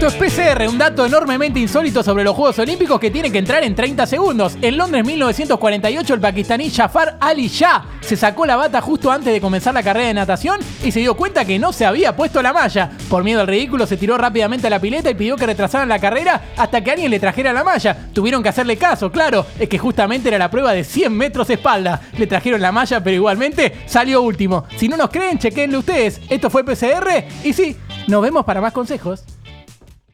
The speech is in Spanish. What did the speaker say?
Esto es PCR, un dato enormemente insólito sobre los Juegos Olímpicos que tiene que entrar en 30 segundos. En Londres 1948 el pakistaní Jafar Ali Shah se sacó la bata justo antes de comenzar la carrera de natación y se dio cuenta que no se había puesto la malla. Por miedo al ridículo se tiró rápidamente a la pileta y pidió que retrasaran la carrera hasta que alguien le trajera la malla. Tuvieron que hacerle caso, claro, es que justamente era la prueba de 100 metros de espalda. Le trajeron la malla pero igualmente salió último. Si no nos creen, chequenlo ustedes. Esto fue PCR y sí, nos vemos para más consejos.